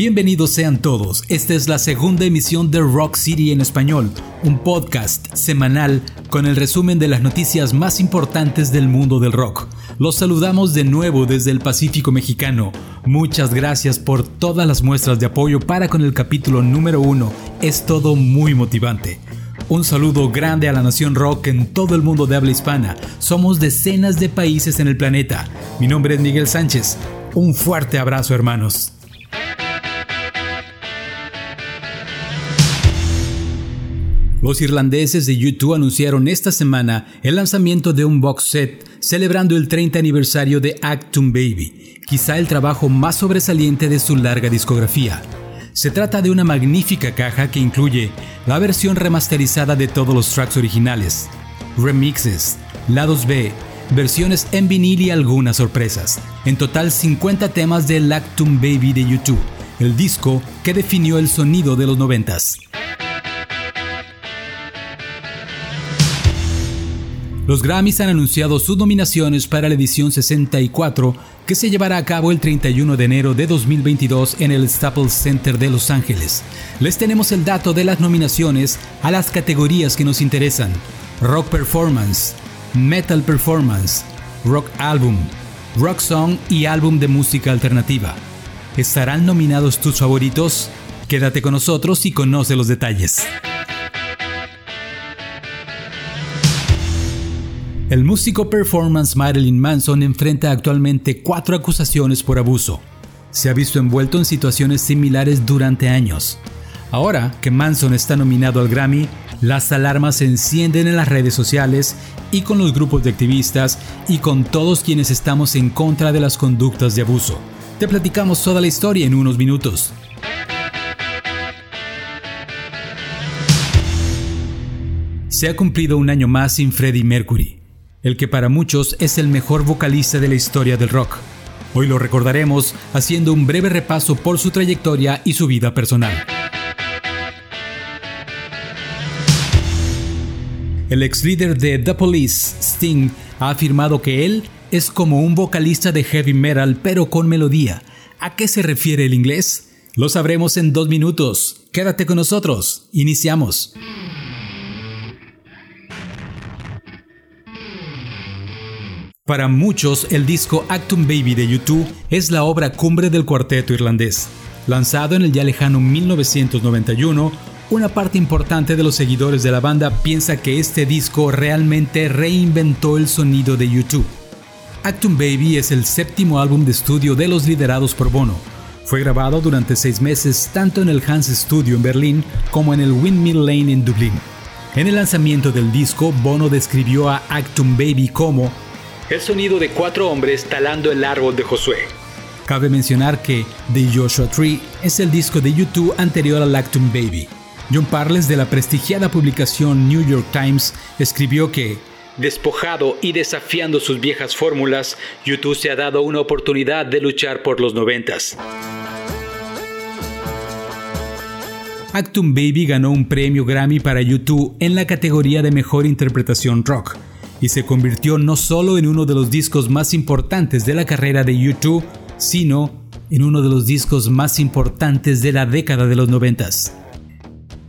Bienvenidos sean todos, esta es la segunda emisión de Rock City en español, un podcast semanal con el resumen de las noticias más importantes del mundo del rock. Los saludamos de nuevo desde el Pacífico mexicano. Muchas gracias por todas las muestras de apoyo para con el capítulo número uno, es todo muy motivante. Un saludo grande a la nación rock en todo el mundo de habla hispana. Somos decenas de países en el planeta. Mi nombre es Miguel Sánchez. Un fuerte abrazo hermanos. Los irlandeses de YouTube anunciaron esta semana el lanzamiento de un box set celebrando el 30 aniversario de Actum Baby, quizá el trabajo más sobresaliente de su larga discografía. Se trata de una magnífica caja que incluye la versión remasterizada de todos los tracks originales, remixes, lados B, versiones en vinil y algunas sorpresas. En total 50 temas del Actum Baby de YouTube, el disco que definió el sonido de los noventas. Los Grammys han anunciado sus nominaciones para la edición 64 que se llevará a cabo el 31 de enero de 2022 en el Staples Center de Los Ángeles. Les tenemos el dato de las nominaciones a las categorías que nos interesan. Rock Performance, Metal Performance, Rock Album, Rock Song y Álbum de Música Alternativa. ¿Estarán nominados tus favoritos? Quédate con nosotros y conoce los detalles. El músico performance Marilyn Manson enfrenta actualmente cuatro acusaciones por abuso. Se ha visto envuelto en situaciones similares durante años. Ahora que Manson está nominado al Grammy, las alarmas se encienden en las redes sociales y con los grupos de activistas y con todos quienes estamos en contra de las conductas de abuso. Te platicamos toda la historia en unos minutos. Se ha cumplido un año más sin Freddie Mercury el que para muchos es el mejor vocalista de la historia del rock. Hoy lo recordaremos haciendo un breve repaso por su trayectoria y su vida personal. El ex líder de The Police, Sting, ha afirmado que él es como un vocalista de heavy metal pero con melodía. ¿A qué se refiere el inglés? Lo sabremos en dos minutos. Quédate con nosotros. Iniciamos. Para muchos, el disco Actum Baby de YouTube es la obra cumbre del cuarteto irlandés. Lanzado en el ya lejano 1991, una parte importante de los seguidores de la banda piensa que este disco realmente reinventó el sonido de YouTube. Actum Baby es el séptimo álbum de estudio de los liderados por Bono. Fue grabado durante seis meses tanto en el Hans Studio en Berlín como en el Windmill Lane en Dublín. En el lanzamiento del disco, Bono describió a Actum Baby como el sonido de cuatro hombres talando el árbol de Josué. Cabe mencionar que The Joshua Tree es el disco de YouTube anterior a Lactum Baby. John Parles de la prestigiada publicación New York Times escribió que Despojado y desafiando sus viejas fórmulas, YouTube se ha dado una oportunidad de luchar por los noventas. Actum Baby ganó un premio Grammy para YouTube en la categoría de Mejor Interpretación Rock y se convirtió no solo en uno de los discos más importantes de la carrera de YouTube, sino en uno de los discos más importantes de la década de los noventas.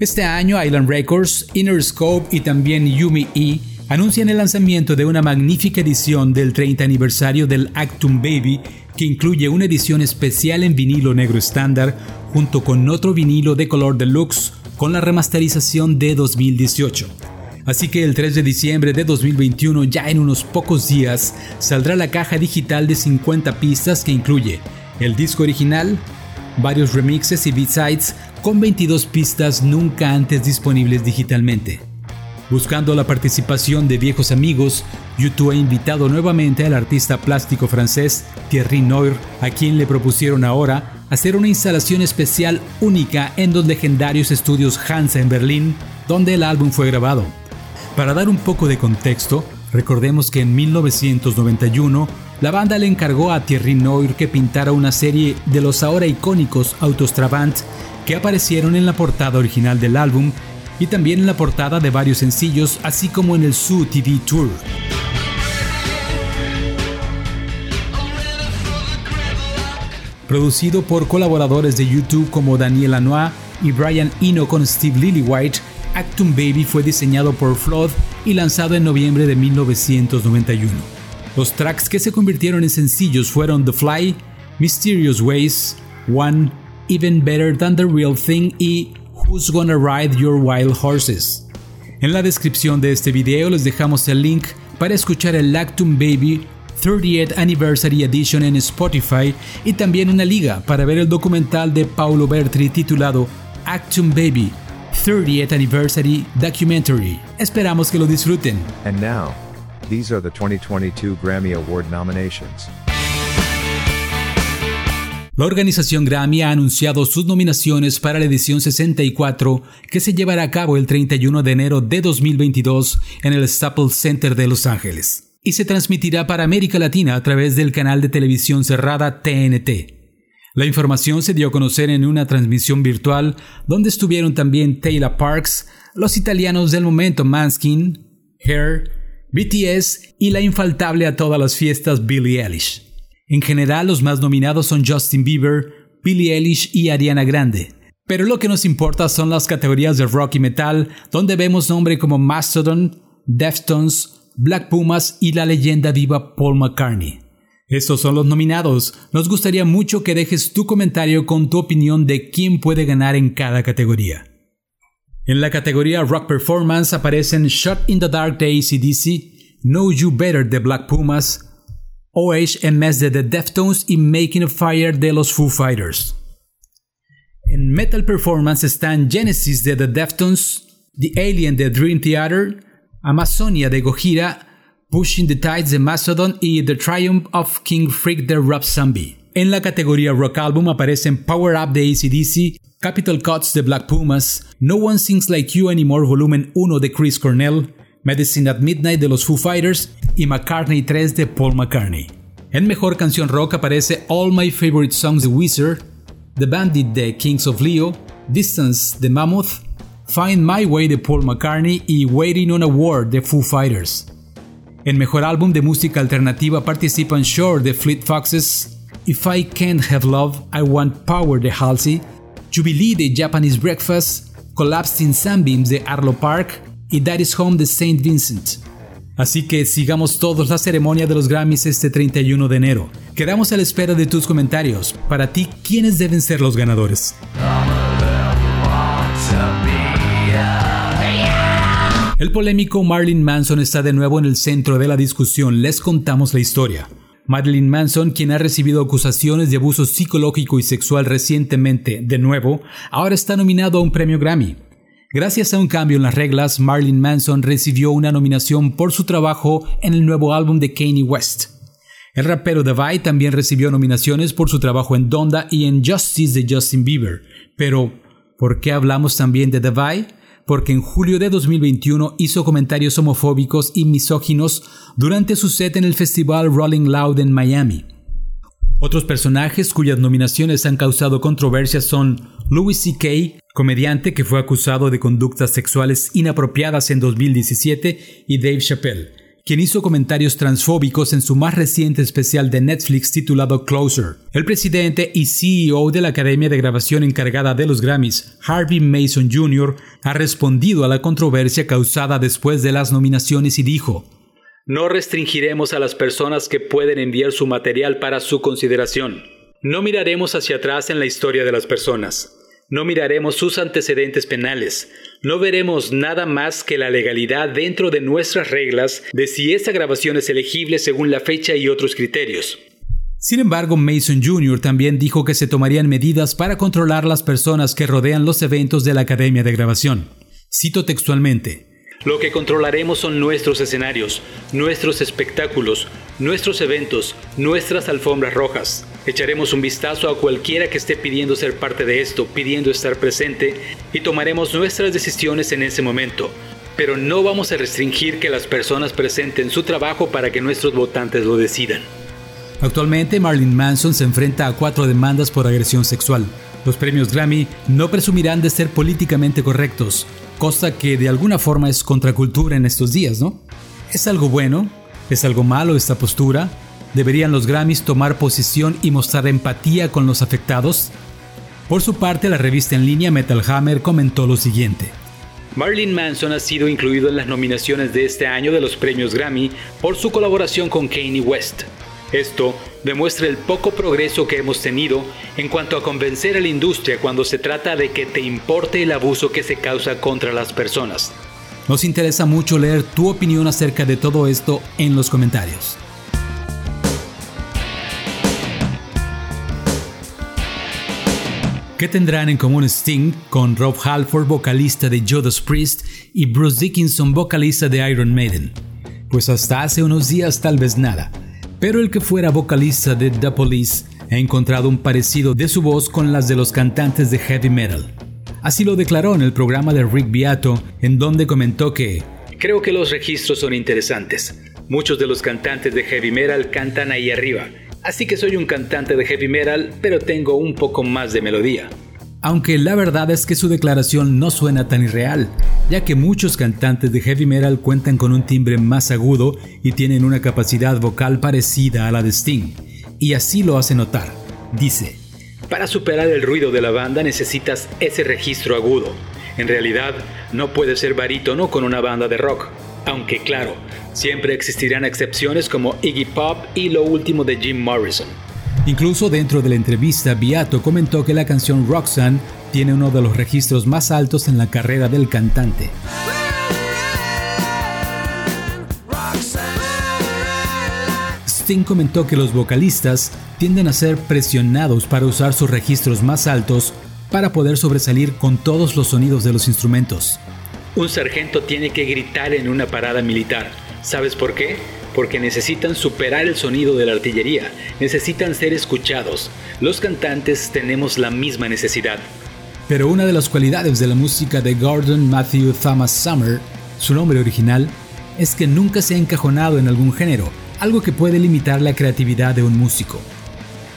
Este año Island Records, Inner Scope y también Yumi E anuncian el lanzamiento de una magnífica edición del 30 aniversario del Actum Baby que incluye una edición especial en vinilo negro estándar junto con otro vinilo de color deluxe con la remasterización de 2018. Así que el 3 de diciembre de 2021, ya en unos pocos días, saldrá la caja digital de 50 pistas que incluye el disco original, varios remixes y b-sides con 22 pistas nunca antes disponibles digitalmente. Buscando la participación de viejos amigos, YouTube ha invitado nuevamente al artista plástico francés Thierry Noir, a quien le propusieron ahora hacer una instalación especial única en los legendarios estudios Hansa en Berlín, donde el álbum fue grabado. Para dar un poco de contexto, recordemos que en 1991 la banda le encargó a Thierry Noir que pintara una serie de los ahora icónicos autos Trabant que aparecieron en la portada original del álbum y también en la portada de varios sencillos, así como en el Su TV Tour. producido por colaboradores de YouTube como Daniel Lanois y Brian Eno con Steve Lillywhite, Actum Baby fue diseñado por Flood y lanzado en noviembre de 1991. Los tracks que se convirtieron en sencillos fueron The Fly, Mysterious Ways, One, Even Better Than the Real Thing y Who's Gonna Ride Your Wild Horses. En la descripción de este video les dejamos el link para escuchar el Actum Baby 30th Anniversary Edition en Spotify y también una liga para ver el documental de Paulo Bertri titulado Actum Baby 30th Anniversary Documentary. Esperamos que lo disfruten. And now, these are the 2022 Grammy Award nominations. La organización Grammy ha anunciado sus nominaciones para la edición 64 que se llevará a cabo el 31 de enero de 2022 en el Staples Center de Los Ángeles y se transmitirá para América Latina a través del canal de televisión cerrada TNT. La información se dio a conocer en una transmisión virtual donde estuvieron también Taylor Parks, los italianos del momento Manskin, Hair, BTS y la infaltable a todas las fiestas Billie Eilish. En general, los más nominados son Justin Bieber, Billie Eilish y Ariana Grande. Pero lo que nos importa son las categorías de rock y metal, donde vemos nombres como Mastodon, Deftones, Black Pumas y la leyenda viva Paul McCartney. Estos son los nominados. Nos gustaría mucho que dejes tu comentario con tu opinión de quién puede ganar en cada categoría. En la categoría Rock Performance aparecen Shot in the Dark de ACDC, Know You Better de Black Pumas, OHMS de The Deftones y Making a Fire de los Foo Fighters. En Metal Performance están Genesis de The Deftones, The Alien de Dream Theater, Amazonia de Gojira, Pushing the Tides de Mastodon y The Triumph of King Freak de Rob Zombie. En la categoría Rock Album aparecen Power Up de ACDC, Capital Cuts de Black Pumas, No One Sings Like You Anymore Volumen 1 de Chris Cornell, Medicine at Midnight de los Foo Fighters y McCartney 3 de Paul McCartney. En Mejor Canción Rock aparece All My Favorite Songs de Wizard, The Bandit de Kings of Leo, Distance de Mammoth, Find My Way de Paul McCartney y Waiting on a War de Foo Fighters. En Mejor Álbum de Música Alternativa participan Shore de Fleet Foxes, If I Can't Have Love, I Want Power de Halsey, Jubilee de Japanese Breakfast, Collapsed in Sunbeams de Arlo Park y Daddy's Home de St. Vincent. Así que sigamos todos la ceremonia de los Grammys este 31 de enero. Quedamos a la espera de tus comentarios. Para ti, ¿quiénes deben ser los ganadores? El polémico Marilyn Manson está de nuevo en el centro de la discusión. Les contamos la historia. Marilyn Manson, quien ha recibido acusaciones de abuso psicológico y sexual recientemente, de nuevo, ahora está nominado a un premio Grammy. Gracias a un cambio en las reglas, Marilyn Manson recibió una nominación por su trabajo en el nuevo álbum de Kanye West. El rapero Davai también recibió nominaciones por su trabajo en Donda y en Justice de Justin Bieber. Pero, ¿por qué hablamos también de Davai? Porque en julio de 2021 hizo comentarios homofóbicos y misóginos durante su set en el festival Rolling Loud en Miami. Otros personajes cuyas nominaciones han causado controversias son Louis C.K., comediante que fue acusado de conductas sexuales inapropiadas en 2017, y Dave Chappelle, quien hizo comentarios transfóbicos en su más reciente especial de Netflix titulado Closer. El presidente y CEO de la Academia de Grabación encargada de los Grammys, Harvey Mason Jr., ha respondido a la controversia causada después de las nominaciones y dijo, No restringiremos a las personas que pueden enviar su material para su consideración. No miraremos hacia atrás en la historia de las personas. No miraremos sus antecedentes penales. No veremos nada más que la legalidad dentro de nuestras reglas de si esa grabación es elegible según la fecha y otros criterios. Sin embargo, Mason Jr. también dijo que se tomarían medidas para controlar las personas que rodean los eventos de la Academia de Grabación. Cito textualmente. Lo que controlaremos son nuestros escenarios, nuestros espectáculos, nuestros eventos, nuestras alfombras rojas. Echaremos un vistazo a cualquiera que esté pidiendo ser parte de esto, pidiendo estar presente, y tomaremos nuestras decisiones en ese momento. Pero no vamos a restringir que las personas presenten su trabajo para que nuestros votantes lo decidan. Actualmente, Marilyn Manson se enfrenta a cuatro demandas por agresión sexual. Los premios Grammy no presumirán de ser políticamente correctos, cosa que de alguna forma es contracultura en estos días, ¿no? ¿Es algo bueno? ¿Es algo malo esta postura? ¿Deberían los Grammys tomar posición y mostrar empatía con los afectados? Por su parte, la revista en línea Metal Hammer comentó lo siguiente. Marilyn Manson ha sido incluido en las nominaciones de este año de los premios Grammy por su colaboración con Kanye West. Esto demuestra el poco progreso que hemos tenido en cuanto a convencer a la industria cuando se trata de que te importe el abuso que se causa contra las personas. Nos interesa mucho leer tu opinión acerca de todo esto en los comentarios. ¿Qué tendrán en común Sting con Rob Halford, vocalista de Judas Priest, y Bruce Dickinson, vocalista de Iron Maiden? Pues hasta hace unos días tal vez nada, pero el que fuera vocalista de The Police ha encontrado un parecido de su voz con las de los cantantes de heavy metal. Así lo declaró en el programa de Rick Beato, en donde comentó que Creo que los registros son interesantes. Muchos de los cantantes de heavy metal cantan ahí arriba, Así que soy un cantante de heavy metal, pero tengo un poco más de melodía. Aunque la verdad es que su declaración no suena tan irreal, ya que muchos cantantes de heavy metal cuentan con un timbre más agudo y tienen una capacidad vocal parecida a la de Sting, y así lo hace notar. Dice, para superar el ruido de la banda necesitas ese registro agudo. En realidad, no puedes ser barítono con una banda de rock. Aunque claro, siempre existirán excepciones como Iggy Pop y lo último de Jim Morrison. Incluso dentro de la entrevista, Beato comentó que la canción Roxanne tiene uno de los registros más altos en la carrera del cantante. Sting comentó que los vocalistas tienden a ser presionados para usar sus registros más altos para poder sobresalir con todos los sonidos de los instrumentos. Un sargento tiene que gritar en una parada militar. ¿Sabes por qué? Porque necesitan superar el sonido de la artillería, necesitan ser escuchados. Los cantantes tenemos la misma necesidad. Pero una de las cualidades de la música de Gordon Matthew Thomas Summer, su nombre original, es que nunca se ha encajonado en algún género, algo que puede limitar la creatividad de un músico.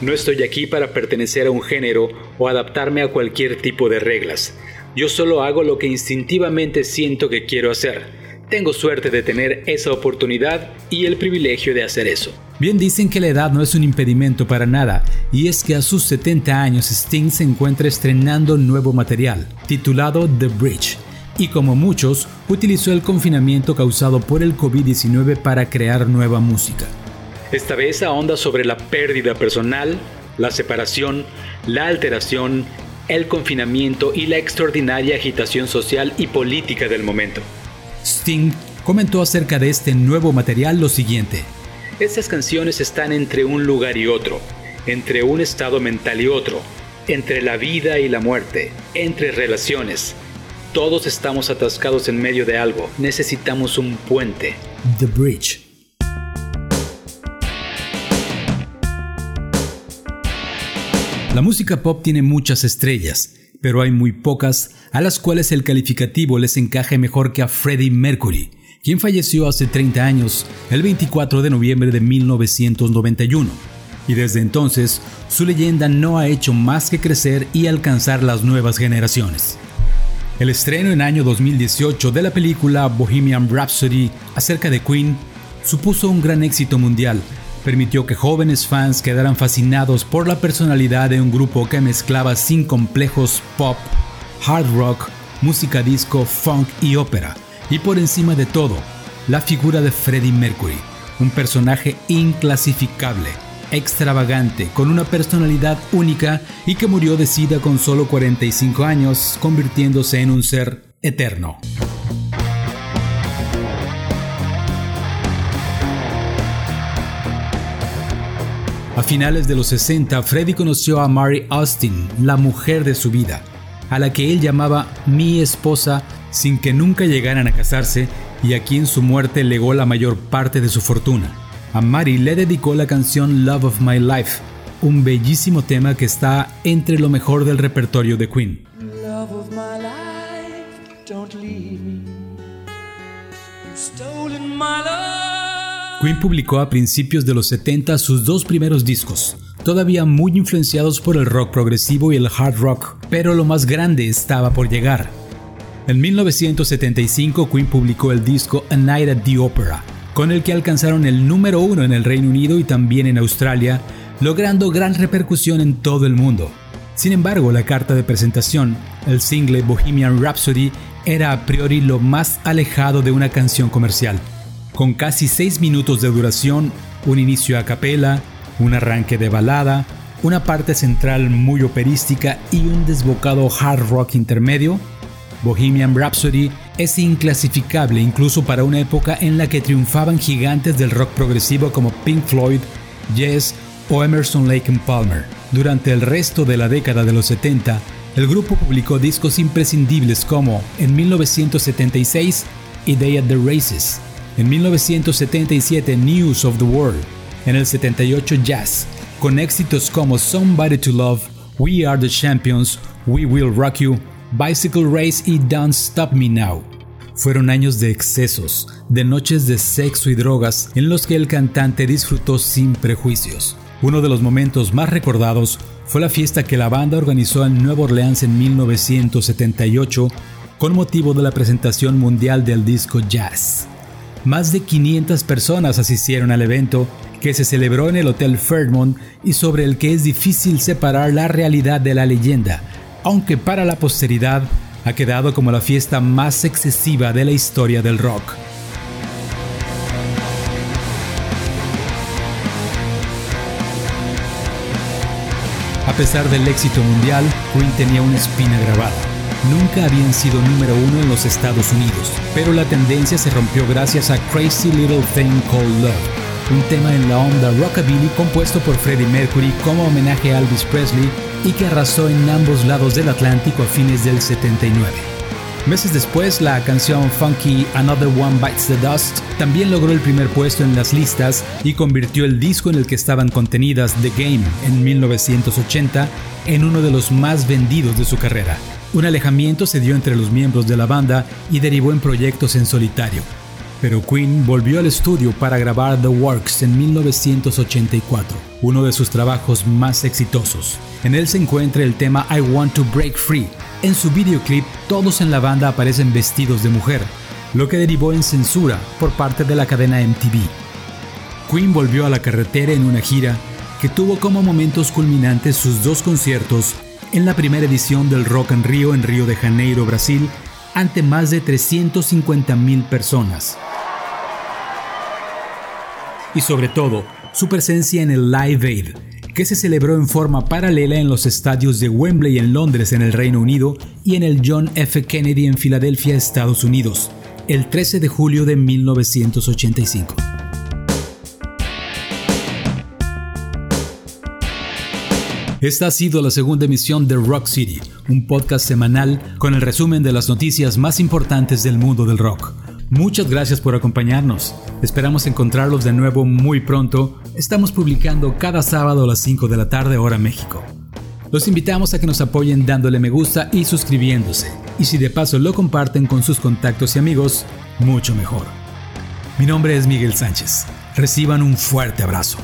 No estoy aquí para pertenecer a un género o adaptarme a cualquier tipo de reglas. Yo solo hago lo que instintivamente siento que quiero hacer. Tengo suerte de tener esa oportunidad y el privilegio de hacer eso. Bien dicen que la edad no es un impedimento para nada, y es que a sus 70 años Sting se encuentra estrenando nuevo material, titulado The Bridge, y como muchos, utilizó el confinamiento causado por el COVID-19 para crear nueva música. Esta vez ahonda sobre la pérdida personal, la separación, la alteración el confinamiento y la extraordinaria agitación social y política del momento. Sting comentó acerca de este nuevo material lo siguiente. Estas canciones están entre un lugar y otro, entre un estado mental y otro, entre la vida y la muerte, entre relaciones. Todos estamos atascados en medio de algo, necesitamos un puente. The Bridge La música pop tiene muchas estrellas, pero hay muy pocas a las cuales el calificativo les encaje mejor que a Freddie Mercury, quien falleció hace 30 años, el 24 de noviembre de 1991. Y desde entonces, su leyenda no ha hecho más que crecer y alcanzar las nuevas generaciones. El estreno en año 2018 de la película Bohemian Rhapsody acerca de Queen supuso un gran éxito mundial, permitió que jóvenes fans quedaran fascinados por la personalidad de un grupo que mezclaba sin complejos pop, hard rock, música disco, funk y ópera, y por encima de todo, la figura de Freddie Mercury, un personaje inclasificable, extravagante, con una personalidad única y que murió de sida con solo 45 años, convirtiéndose en un ser eterno. A finales de los 60, Freddie conoció a Mary Austin, la mujer de su vida, a la que él llamaba mi esposa sin que nunca llegaran a casarse y a quien su muerte legó la mayor parte de su fortuna. A Mary le dedicó la canción Love of My Life, un bellísimo tema que está entre lo mejor del repertorio de Queen. Queen publicó a principios de los 70 sus dos primeros discos, todavía muy influenciados por el rock progresivo y el hard rock, pero lo más grande estaba por llegar. En 1975 Queen publicó el disco A Night at the Opera, con el que alcanzaron el número uno en el Reino Unido y también en Australia, logrando gran repercusión en todo el mundo. Sin embargo, la carta de presentación, el single Bohemian Rhapsody, era a priori lo más alejado de una canción comercial, con casi 6 minutos de duración, un inicio a capela, un arranque de balada, una parte central muy operística y un desbocado hard rock intermedio, Bohemian Rhapsody es inclasificable incluso para una época en la que triunfaban gigantes del rock progresivo como Pink Floyd, Yes o Emerson Lake and Palmer. Durante el resto de la década de los 70, el grupo publicó discos imprescindibles como en 1976 y Day at the Races, en 1977 News of the World, en el 78 Jazz, con éxitos como Somebody to Love, We Are the Champions, We Will Rock You, Bicycle Race y Don't Stop Me Now. Fueron años de excesos, de noches de sexo y drogas en los que el cantante disfrutó sin prejuicios. Uno de los momentos más recordados fue la fiesta que la banda organizó en Nueva Orleans en 1978 con motivo de la presentación mundial del disco Jazz. Más de 500 personas asistieron al evento que se celebró en el Hotel Fairmont y sobre el que es difícil separar la realidad de la leyenda, aunque para la posteridad ha quedado como la fiesta más excesiva de la historia del rock. A pesar del éxito mundial, Queen tenía una espina grabada. Nunca habían sido número uno en los Estados Unidos, pero la tendencia se rompió gracias a Crazy Little Thing Called Love, un tema en la onda rockabilly compuesto por Freddie Mercury como homenaje a Elvis Presley y que arrasó en ambos lados del Atlántico a fines del 79. Meses después, la canción funky Another One Bites the Dust también logró el primer puesto en las listas y convirtió el disco en el que estaban contenidas The Game en 1980 en uno de los más vendidos de su carrera. Un alejamiento se dio entre los miembros de la banda y derivó en proyectos en solitario. Pero Queen volvió al estudio para grabar The Works en 1984, uno de sus trabajos más exitosos. En él se encuentra el tema I Want to Break Free, en su videoclip, todos en la banda aparecen vestidos de mujer, lo que derivó en censura por parte de la cadena MTV. Queen volvió a la carretera en una gira que tuvo como momentos culminantes sus dos conciertos en la primera edición del Rock en Río en Río de Janeiro, Brasil, ante más de 350.000 personas. Y sobre todo, su presencia en el Live Aid, que se celebró en forma paralela en los estadios de Wembley en Londres en el Reino Unido y en el John F. Kennedy en Filadelfia, Estados Unidos, el 13 de julio de 1985. Esta ha sido la segunda emisión de Rock City, un podcast semanal con el resumen de las noticias más importantes del mundo del rock. Muchas gracias por acompañarnos. Esperamos encontrarlos de nuevo muy pronto. Estamos publicando cada sábado a las 5 de la tarde hora México. Los invitamos a que nos apoyen dándole me gusta y suscribiéndose. Y si de paso lo comparten con sus contactos y amigos, mucho mejor. Mi nombre es Miguel Sánchez. Reciban un fuerte abrazo.